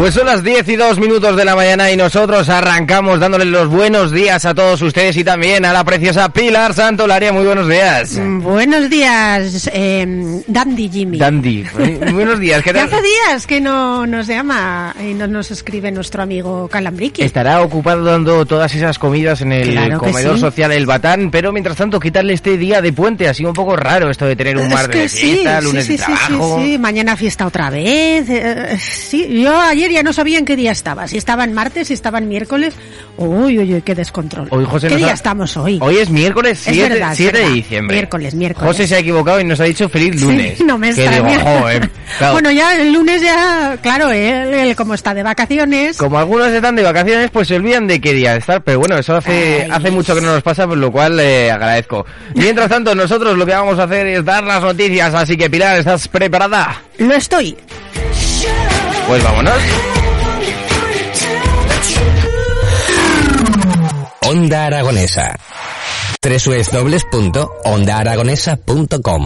Pues son las 10 y 2 minutos de la mañana y nosotros arrancamos dándoles los buenos días a todos ustedes y también a la preciosa Pilar Santolaria. Muy buenos días. Mm, Buenos días, eh, Dandy Jimmy. Dandy, muy buenos días. ¿Qué tal? hace días que no nos llama y no nos escribe nuestro amigo Calambriqui. Estará ocupado dando todas esas comidas en el Claro comedor sí. social El Batán, pero mientras tanto, ¿qué tal este día de puente? Ha sido un poco raro esto de tener un mar es de fiesta, sí, lunes sí, de sí, sí, trabajo. sí, sí, mañana fiesta otra vez. eh, sí, yo ayer no sabía en qué día estaba. Si estaba en martes, si estaba en miércoles. Uy, uy, uy, qué descontrol. Hoy José ¿Qué nos día ha- estamos hoy? Hoy es miércoles Es 7, verdad, es 7 de diciembre. Miércoles, miércoles. José se ha equivocado y nos ha dicho feliz lunes. Sí, no me extraña. digo, joder, claro. Bueno, ya el lunes ya, claro, él, él como está de vacaciones. Como algunos están de vacaciones, pues se olvidan de qué día estar, pero bueno, eso hace, Ay. hace mucho que no nos pasa, por lo cual eh, agradezco. Mientras tanto, nosotros lo que vamos a hacer es dar las noticias, así que Pilar, ¿estás preparada? Lo estoy. Pues vámonos. Onda Aragonesa. www.ondaaragonesa.com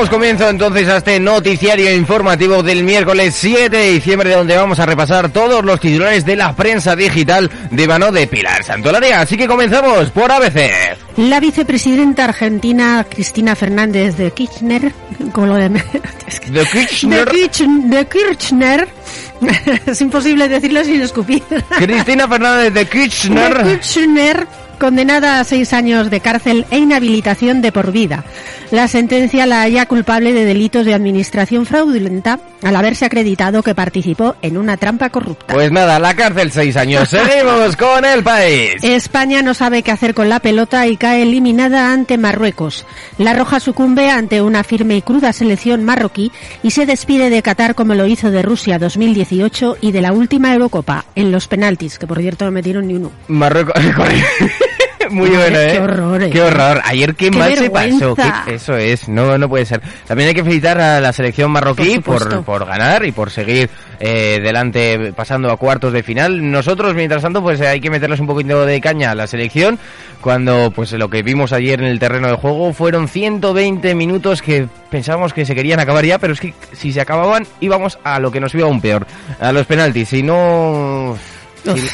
Damos comienzo entonces a este noticiario informativo del miércoles 7 de diciembre, donde vamos a repasar todos los titulares de la prensa digital de mano de Pilar Santolaria. Así que comenzamos por ABC. La vicepresidenta argentina Cristina Fernández de Kirchner, con lo de, de, Kirchner, Kirch- de Kirchner, es imposible decirlo sin escupir. Cristina Fernández de Kirchner. De Kirchner, condenada a seis años de cárcel e inhabilitación de por vida. La sentencia la halla culpable de delitos de administración fraudulenta al haberse acreditado que participó en una trampa corrupta. Pues nada, la cárcel seis años. Seguimos con el país. España no sabe qué hacer con la pelota y cae eliminada ante Marruecos. La Roja sucumbe ante una firme y cruda selección marroquí y se despide de Qatar como lo hizo de Rusia 2018 y de la última Eurocopa en los penaltis, que por cierto no metieron ni uno. Marruecos. Muy bueno, ¿eh? qué horror, ¿eh? Qué horror. Ayer qué, Qué mal se pasó. Qué- eso es, no, no puede ser. También hay que felicitar a la selección marroquí Por por, ganar y por seguir eh, delante, pasando a cuartos de final. Nosotros, mientras tanto, pues eh, hay que meterles un poquito de caña a la selección. Cuando, pues lo que vimos ayer en el terreno de juego fueron 120 minutos que pensábamos que se querían acabar ya, pero es que si se acababan íbamos a lo que nos iba aún peor, a los penaltis. Si no... si-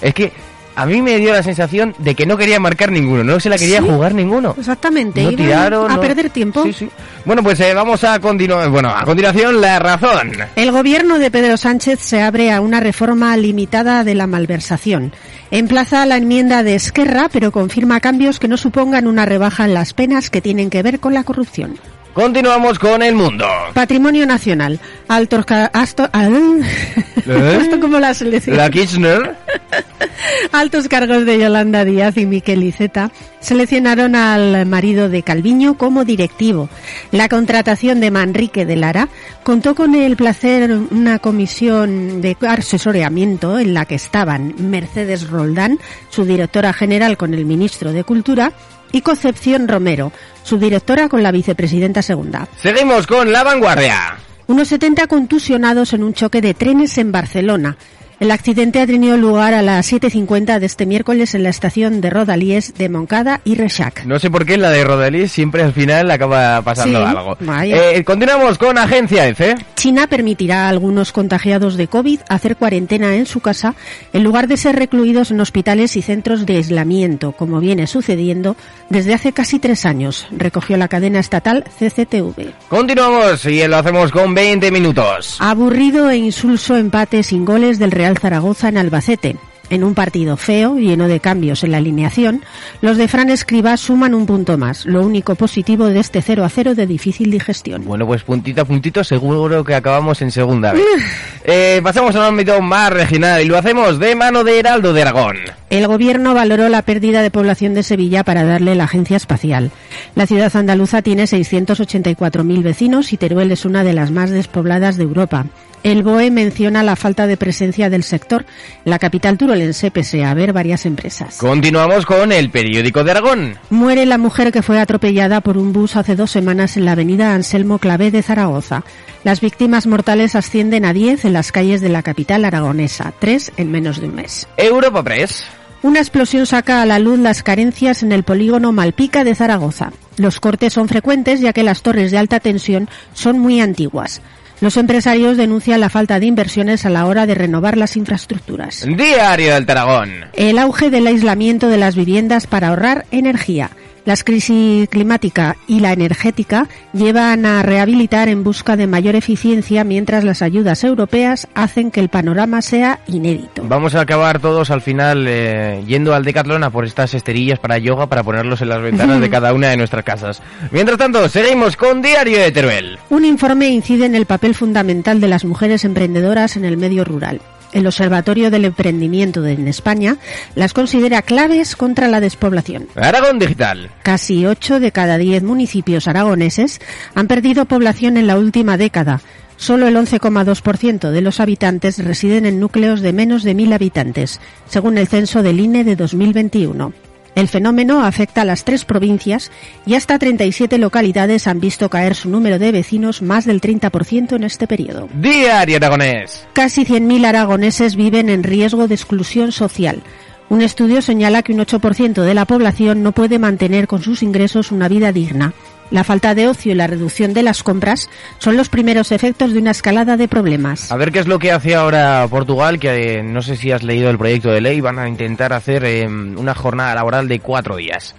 es que a mí me dio la sensación de que no quería marcar ninguno, no se la quería ¿Sí? jugar ninguno. Exactamente, No tiraron, a no- perder tiempo. Sí, sí. Bueno, pues eh, vamos a continuar. Bueno, a continuación, la razón. El gobierno de Pedro Sánchez se abre a una reforma limitada de la malversación. Emplaza la enmienda de Esquerra, pero confirma cambios que no supongan una rebaja en las penas que tienen que ver con la corrupción. Continuamos con el mundo. Patrimonio nacional. Altos ca- asto- al- Esto como la selección. La Kirchner. Altos cargos de Yolanda Díaz y Miquel Iceta seleccionaron al marido de Calviño como directivo. La contratación de Manrique de Lara contó con el placer una comisión de asesoramiento en la que estaban Mercedes Roldán, su directora general con el ministro de Cultura, y Concepción Romero, su directora con la vicepresidenta segunda. Seguimos con la vanguardia. Unos 70 contusionados en un choque de trenes en Barcelona. El accidente ha tenido lugar a las 7.50 de este miércoles en la estación de Rodalies de Moncada y Reixac. No sé por qué en la de Rodalí siempre al final acaba pasando Sí, algo. Eh, continuamos con Agencia F. China permitirá a algunos contagiados de COVID hacer cuarentena en su casa en lugar de ser recluidos en hospitales y centros de aislamiento, como viene sucediendo desde hace casi tres años, recogió la cadena estatal CCTV. Continuamos y lo hacemos con 20 minutos. Aburrido e insulso empate sin goles del Real Zaragoza en Albacete. En un partido feo, lleno de cambios en la alineación, los de Fran Escribá suman un punto más, lo único positivo de este 0 a 0 de difícil digestión. Bueno, pues puntito a puntito seguro que acabamos en segunda vez. Eh, pasamos a un ámbito más regional y lo hacemos de mano de Heraldo de Aragón. El gobierno valoró la pérdida de población de Sevilla para darle la agencia espacial. La ciudad andaluza tiene 684.000 vecinos y Teruel es una de las más despobladas de Europa. El BOE menciona la falta de presencia del sector. La capital turolense pese a haber varias empresas. Continuamos con el periódico de Aragón. Muere la mujer que fue atropellada por un bus hace dos semanas en la avenida Anselmo Clavé de Zaragoza. Las víctimas mortales ascienden a 10 en las calles de la capital aragonesa, tres en menos de un mes. Europa Press. Una explosión saca a la luz las carencias en el polígono Malpica de Zaragoza. Los cortes son frecuentes ya que las torres de alta tensión son muy antiguas. Los empresarios denuncian la falta de inversiones a la hora de renovar las infraestructuras. Diario del Taragón. El auge del aislamiento de las viviendas para ahorrar energía. Las crisis climática y la energética llevan a rehabilitar en busca de mayor eficiencia mientras las ayudas europeas hacen que el panorama sea inédito. Vamos a acabar todos al final eh, yendo al Decathlon a por estas esterillas para yoga para ponerlos en las ventanas de cada una de nuestras casas. Mientras tanto, seguimos con Diario de Teruel. Un informe incide en el papel fundamental de las mujeres emprendedoras en el medio rural. El Observatorio del Emprendimiento en España las considera claves contra la despoblación. Aragón Digital. Casi 8 de cada 10 municipios aragoneses han perdido población en la última década. Solo el 11,2% de los habitantes residen en núcleos de menos de 1.000 habitantes, según el censo del INE de 2021. El fenómeno afecta a las tres provincias y hasta 37 localidades han visto caer su número de vecinos más del 30% en este periodo. Diario Aragonés. Casi 100.000 aragoneses viven en riesgo de exclusión social. Un estudio señala que un 8% de la población no puede mantener con sus ingresos una vida digna. La falta de ocio y la reducción de las compras son los primeros efectos de una escalada de problemas. A ver qué es lo que hace ahora Portugal, que eh, no sé si has leído el proyecto de ley, van a intentar hacer eh, una jornada laboral de cuatro días.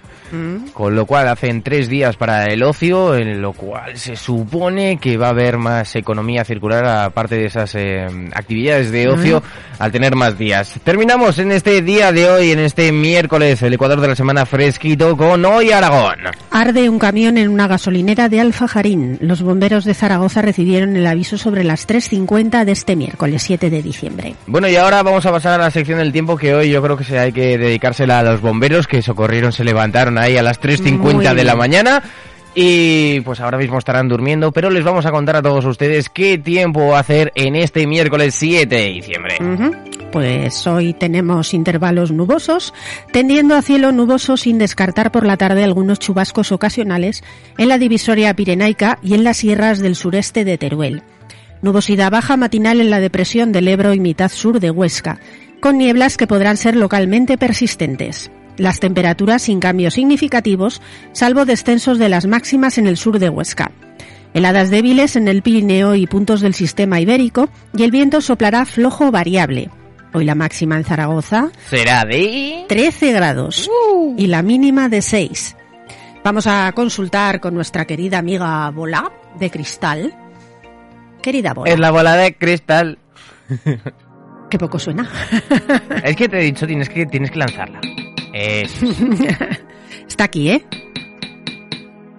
Con lo cual hacen tres días para el ocio, en lo cual se supone que va a haber más economía circular aparte de esas eh, actividades de ocio al tener más días. Terminamos en este día de hoy, en este miércoles, el Ecuador de la semana fresquito con Hoy Aragón. Arde un camión en una gasolinera de Alfajarín. Los bomberos de Zaragoza recibieron el aviso sobre las 3.50 de este miércoles 7 de diciembre. Bueno, y ahora vamos a pasar a la sección del tiempo que hoy yo creo que se hay que dedicársela a los bomberos que socorrieron, se levantaron ahí a las 3.50 Muy de la mañana. Y pues ahora mismo estarán durmiendo, pero les vamos a contar a todos ustedes qué tiempo va a hacer en este miércoles 7 de diciembre. Pues hoy tenemos intervalos nubosos, tendiendo a cielo nuboso sin descartar por la tarde algunos chubascos ocasionales en la divisoria pirenaica y en las sierras del sureste de Teruel. Nubosidad baja matinal en la depresión del Ebro y mitad sur de Huesca, con nieblas que podrán ser localmente persistentes. Las temperaturas sin cambios significativos, salvo descensos de las máximas en el sur de Huesca. Heladas débiles en el Pirineo y puntos del sistema ibérico y el viento soplará flojo variable. Hoy la máxima en Zaragoza, Será de... 13 grados y la mínima de 6. Vamos a consultar con nuestra querida amiga Bola de Cristal. Querida Bola, Es la bola de cristal. que poco suena. Es que te he dicho, tienes que, tienes que lanzarla. Está aquí, ¿eh?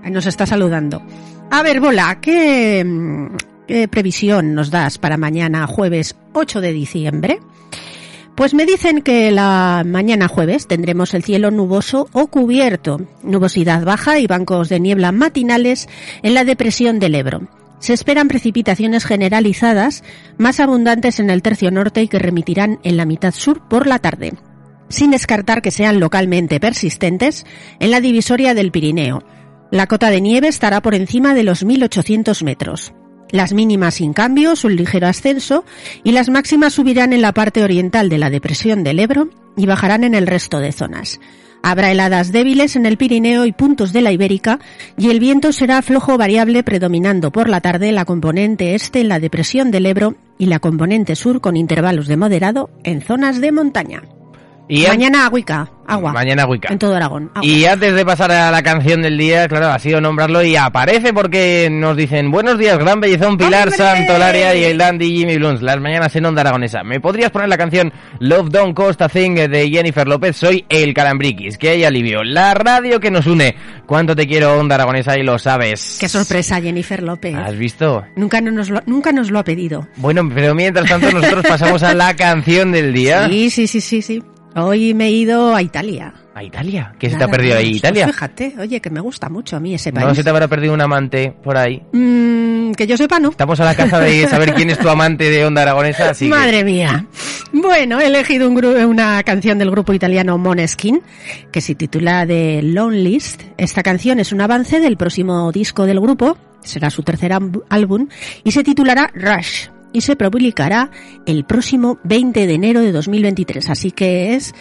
Nos está saludando. A ver, Bola, ¿qué, qué previsión nos das para mañana jueves 8 de diciembre? Pues me dicen que la mañana jueves tendremos el cielo nuboso o cubierto, nubosidad baja y bancos de niebla matinales en la depresión del Ebro. Se esperan precipitaciones generalizadas más abundantes en el tercio norte y que remitirán en la mitad sur por la tarde sin descartar que sean localmente persistentes en la divisoria del Pirineo. La cota de nieve estará por encima de los 1.800 metros. Las mínimas sin cambios, un ligero ascenso, y las máximas subirán en la parte oriental de la depresión del Ebro y bajarán en el resto de zonas. Habrá heladas débiles en el Pirineo y puntos de la Ibérica, y el viento será flojo variable predominando por la tarde la componente este en la depresión del Ebro y la componente sur con intervalos de moderado en zonas de montaña. Y Mañana agüica, agua. Mañana Wicca. En todo Aragón. agua. Y antes de pasar a la canción del día, claro, ha sido nombrarlo y aparece porque nos dicen Buenos días, Gran Bellezón, Pilar. Santolaria y el Dandy Jimmy Bluns, las mañanas en Onda Aragonesa. ¿Me podrías poner la canción Love Don't Cost a Thing de Jennifer López? Soy el Calambriquis, que hay alivio. La radio que nos une. ¿Cuánto te quiero, Onda Aragonesa? Y lo sabes. Qué sorpresa, Jennifer López. ¿Has visto? Nunca, no nos lo, nunca nos lo ha pedido. Bueno, pero mientras tanto nosotros pasamos a la canción del día. Sí, sí, sí, sí, sí. Hoy me he ido a Italia. ¿A Italia? ¿Qué se te ha perdido ahí, menos. Italia? Pues fíjate, oye, que me gusta mucho a mí ese país. ¿No se te habrá perdido un amante por ahí? Mm, que yo sepa, no. Estamos a la caza de saber quién es tu amante de Onda Aragonesa, así que- Madre mía. Bueno, he elegido un una canción del grupo italiano Måneskin que se titula The Lonelist. Esta canción es un avance del próximo disco del grupo, será su tercer álbum y se titulará Rush y se publicará el próximo 20 de enero de 2023, así que es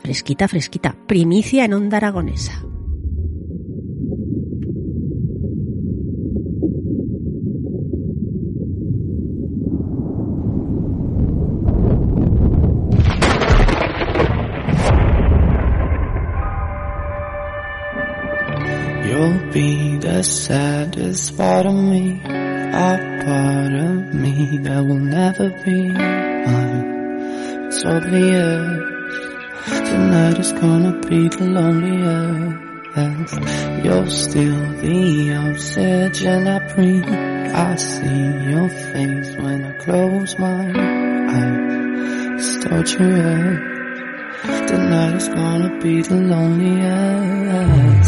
fresquita, fresquita, primicia en Onda Aragonesa. A part of me that will never be mine. It's obvious tonight is gonna be the loneliest. You're still the oxygen I breathe. I see your face when I close my eyes. It's torture. Tonight is gonna be the loneliest.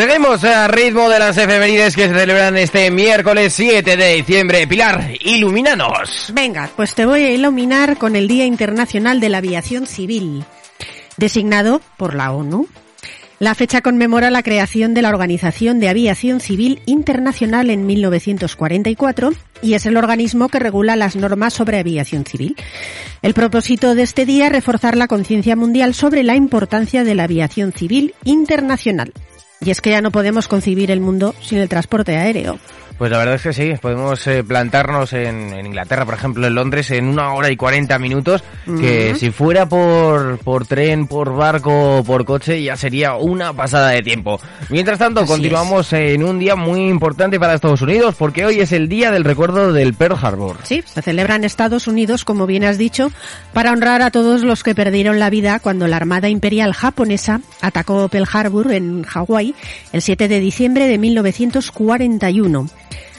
Seguimos a ritmo de las efemérides que se celebran este miércoles 7 de diciembre. Pilar, ilumínanos. Venga, pues te voy a iluminar con el Día Internacional de la Aviación Civil, designado por la ONU. La fecha conmemora la creación de la Organización de Aviación Civil Internacional en 1944 y es el organismo que regula las normas sobre aviación civil. El propósito de este día es reforzar la conciencia mundial sobre la importancia de la aviación civil internacional. Y es que ya no podemos concebir el mundo sin el transporte aéreo. Pues la verdad es que sí, podemos eh, plantarnos en, en Inglaterra, por ejemplo, en Londres, en una hora y 40 minutos, que si fuera por, por tren, por barco o por coche, ya sería una pasada de tiempo. Mientras tanto, Así continuamos en un día muy importante para Estados Unidos, porque hoy es el día del recuerdo del Pearl Harbor. Sí, se celebra en Estados Unidos, como bien has dicho, para honrar a todos los que perdieron la vida cuando la Armada Imperial japonesa atacó Pearl Harbor en Hawái el 7 de diciembre de 1941.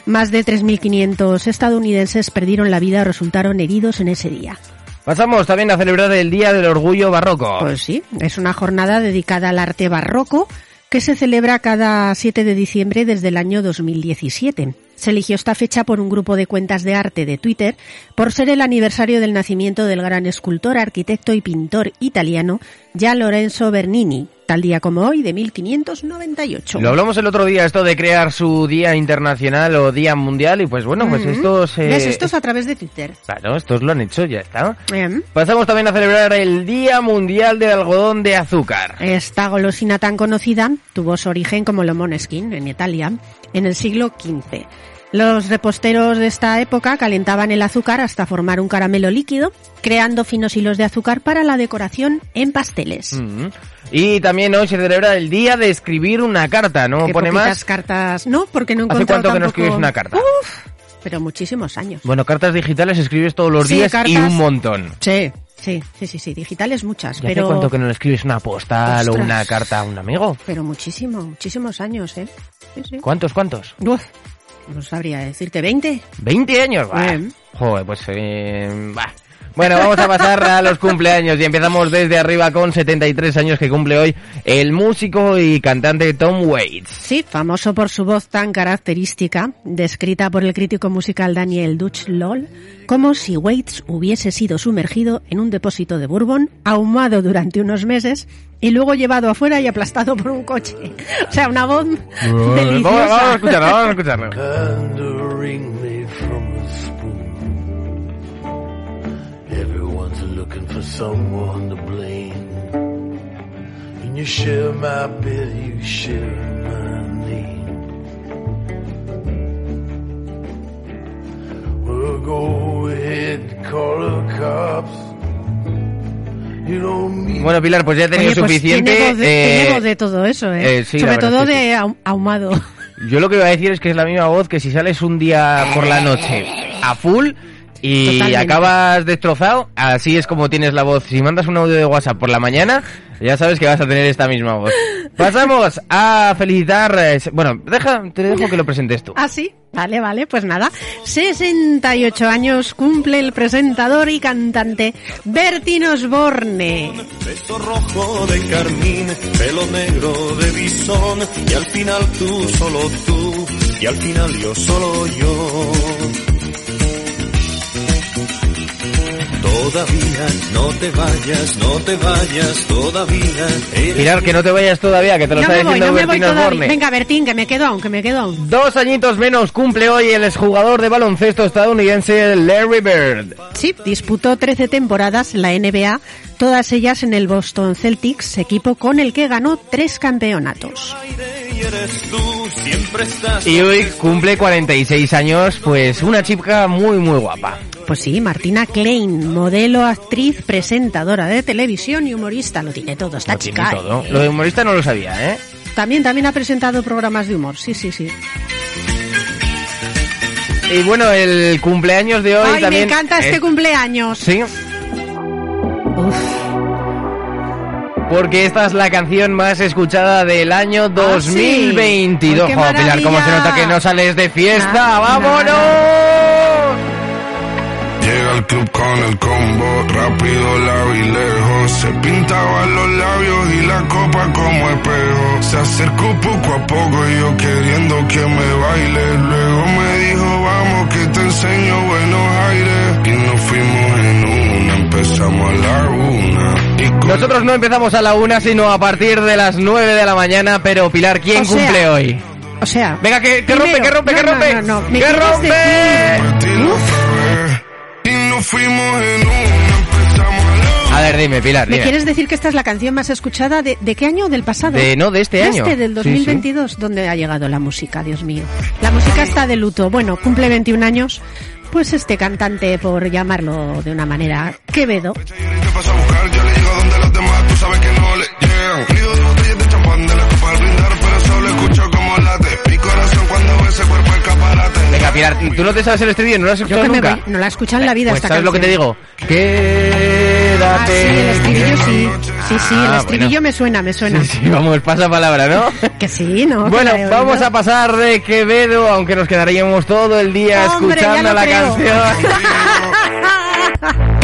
Más de 3.500 estadounidenses perdieron la vida o resultaron heridos en ese día. Pasamos también a celebrar el Día del Orgullo Barroco. Pues sí, es una jornada dedicada al arte barroco que se celebra cada 7 de diciembre desde el año 2017. Se eligió esta fecha por un grupo de cuentas de arte de Twitter por ser el aniversario del nacimiento del gran escultor, arquitecto y pintor italiano Gian Lorenzo Bernini, tal día como hoy de 1598. Lo hablamos el otro día, esto de crear su Día Internacional o Día Mundial, y pues bueno, pues Ujú. estos... eh, ¿Ves? Esto es a través de Twitter. Claro, estos lo han hecho, ya está. Em, Pasamos también a celebrar el Día Mundial del Algodón de Azúcar. Esta golosina tan conocida tuvo su origen como lo Moneskin en Italia en el siglo XV. Los reposteros de esta época calentaban el azúcar hasta formar un caramelo líquido, creando finos hilos de azúcar para la decoración en pasteles. Mm. Y también hoy se celebra el Día de escribir una carta, ¿no Qué pone más? cartas. No, porque no he ¿Hace cuánto que no tampoco- escribes una carta? Uf, pero muchísimos años. Bueno, cartas digitales escribes todos los Sí, días y cartas- un montón. Sí, sí, sí, sí, sí, digitales muchas, ¿Y hace pero cuánto que no le escribes una postal o Ostras. una carta a un amigo? pero muchísimo, muchísimos años, ¿eh? Sí, sí. ¿Cuántos, cuántos? Uf, no sabría decirte 20. ¿20 años? Bah. Joder, pues... eh, bah. Bueno, vamos a pasar a los cumpleaños y empezamos desde arriba con 73 años que cumple hoy el músico y cantante Tom Waits. Sí, famoso por su voz tan característica, descrita por el crítico musical Daniel Dutch Loll, como si Waits hubiese sido sumergido en un depósito de bourbon, ahumado durante unos meses y luego llevado afuera y aplastado por un coche. O sea, una voz Vamos, deliciosa. vamos a escucharlo, vamos a escucharlo. For someone to blame. And you share my bed, you share my name. Well, go ahead, call the cops. You don't mean Bueno, Pilar, pues ya he tenido Oye, pues suficiente. tiene voz de, eh, tiene voz de todo eso, ¿eh? eh, sí, Sobre todo que de ahum- ahumado. Yo lo que iba a decir es que es la misma voz que si sales un día por la noche a full y Totalmente. acabas destrozado, así es como tienes la voz. Si mandas un audio de WhatsApp por la mañana, ya sabes que vas a tener esta misma voz. Pasamos a felicitar. eh, Bueno, deja, te dejo que lo presentes tú. ¿Ah, sí? Vale, vale, pues nada. 68 años cumple el presentador y cantante Bertín Osborne. Beso rojo de carmín, pelo negro de bisón, y al final tú, solo tú, y al final yo, solo yo. Todavía no te vayas, no te vayas, todavía Pilar, que no te vayas todavía, que te lo No está me voy, diciendo no me voy Bertín todavía. Osborne. Venga, Bertín, que me quedo aún, que me quedo aún. Dos añitos menos cumple hoy el exjugador de baloncesto estadounidense Larry Bird. Sí, disputó 13 temporadas en la NBA, todas ellas en el Boston Celtics, equipo con el que ganó tres campeonatos. Y hoy cumple 46 años, pues una chica muy muy guapa. Pues sí, Martina Klein, modelo, actriz, presentadora de televisión y humorista, lo tiene todo, esta Lo tiene chica. todo. ¿eh? Lo de humorista no lo sabía, ¿eh? También, también ha presentado programas de humor, sí, sí, sí. Y bueno, el cumpleaños de hoy Ay, también... me encanta este es- cumpleaños. Sí, Uf, porque esta es la canción más escuchada del año sí. 2022. Ay, qué Jo, Pilar, ¿cómo se nota que no sales de fiesta? ¡Vámonos! Club con el combo, rápido, largo y lejos. Se pintaban los labios y la copa como espejo. Se acercó poco a poco y yo queriendo que me baile. Luego me dijo, vamos que te enseño buenos aires. Y nos fuimos en una, empezamos a la una. Y con Nosotros no empezamos a la una, sino a partir de las 9 de la mañana, pero Pilar, ¿quién O sea, cumple hoy? O sea, Venga, que, que rompe, primero- que rompe, que no, no, rompe. no, no, ¿me ¡Que rompe! Nos fuimos en una, empezamos a la A ver, dime, Pilar, ¿Me quieres decir que esta es la canción más escuchada de, de qué año? ¿Del pasado? De- no, de este año. Este, del Sí, sí. 2022. ¿Dónde ha llegado la música, Dios mío? La música está de luto. Bueno, cumple 21 años. Pues este cantante, por llamarlo de una manera, Quevedo, Venga, Pilar, ¿tú no te sabes el estribillo? ¿No lo has escuchado nunca? voy, no la he escuchado en la vida Pues esta ¿sabes lo que te canción. digo? Quédate. Ah, sí, el estribillo sí. Sí, sí, el Ah, estribillo bueno. me suena, me suena. Sí, sí, vamos, pasa palabra, ¿no? Que sí, ¿no? Bueno, vamos a pasar de Quevedo, aunque nos quedaríamos todo el día Hombre, escuchando la creo. canción.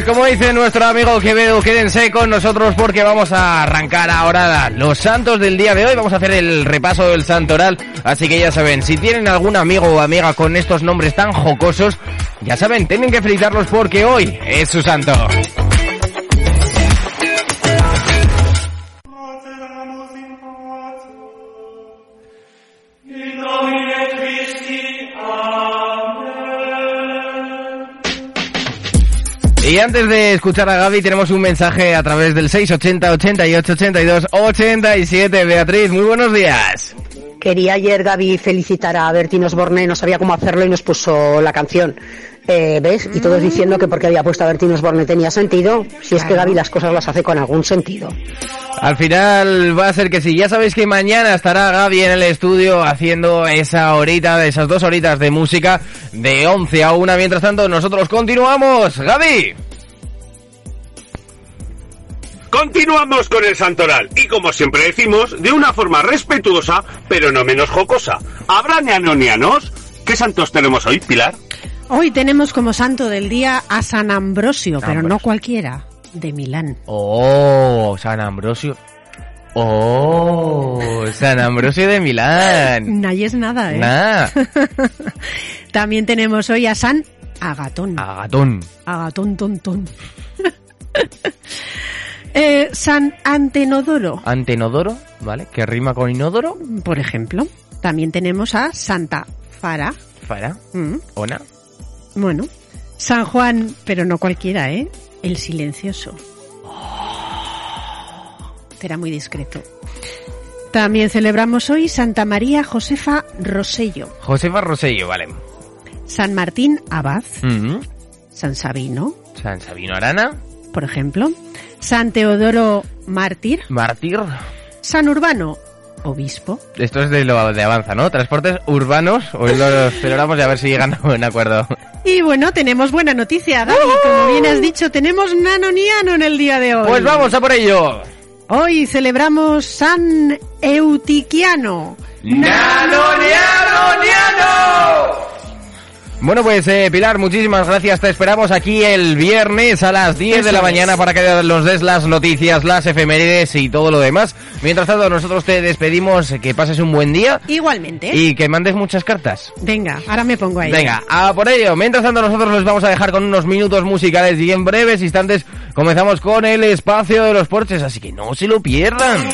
Pues como dice nuestro amigo Quevedo, quédense con nosotros porque vamos a arrancar ahora los santos del día de hoy. Vamos a hacer el repaso del santoral. Así que ya saben, si tienen algún amigo o amiga con estos nombres tan jocosos, ya saben, tienen que felicitarlos porque hoy es su santo. Y antes de escuchar a Gaby tenemos un mensaje a través del 680 88 82 87. Beatriz, muy buenos días. Quería ayer Gaby felicitar a Bertín Osborne, no sabía cómo hacerlo y nos puso la canción. Eh, ¿Ves? Y todos diciendo que porque había puesto a Bertín Osborne tenía sentido. Si es que Gaby las cosas las hace con algún sentido. Al final va a ser que sí. Ya sabéis que mañana estará Gaby en el estudio haciendo esa horita, de esas dos horitas de música de 11 a 1. Mientras tanto, nosotros continuamos. Gaby. Continuamos con el santoral y como siempre decimos, de una forma respetuosa, pero no menos jocosa. ¿Habrá neanonianos? ¿Qué santos tenemos hoy, Pilar? Hoy tenemos como santo del día a San Ambrosio, pero no cualquiera, de Milán. Oh, San Ambrosio. Oh, San Ambrosio de Milán. Nadie es nada, ¿eh? Nada. También tenemos hoy a San Agatón. Agatón. Agatón tontón. Eh, San Antenodoro, Antenodoro, ¿vale? Que rima con inodoro. por ejemplo. También tenemos a Santa Fara. Para. Mm, Ona. Bueno. San Juan, pero no cualquiera, ¿eh? El silencioso. Era muy discreto. También celebramos hoy Santa María Josefa Rosello, Josefa Rosello, vale. San Martín Abad, Mm. San Sabino, San Sabino Arana. por ejemplo, San Teodoro Mártir, Mártir. San Urbano Obispo, Esto es de lo de avanza, ¿no? Transportes urbanos. Hoy los celebramos y a ver si llegan a buen acuerdo. Y bueno, tenemos buena noticia, Gaby. Como bien has dicho, tenemos nanoniano en el día de hoy. Pues vamos a por ello. Hoy celebramos San Eutiquiano. Bueno, pues eh, Pilar, muchísimas gracias. Te esperamos aquí el viernes a las 10 de la es. mañana para que nos des las noticias, las efemérides y todo lo demás. Mientras tanto, nosotros te despedimos. Que pases un buen día Igualmente. y que mandes muchas cartas. Venga, ahora me pongo ahí. Venga, a por ello. Mientras tanto, nosotros los vamos a dejar con unos minutos musicales y en breves instantes comenzamos con el espacio de los porches, así que no se lo pierdan.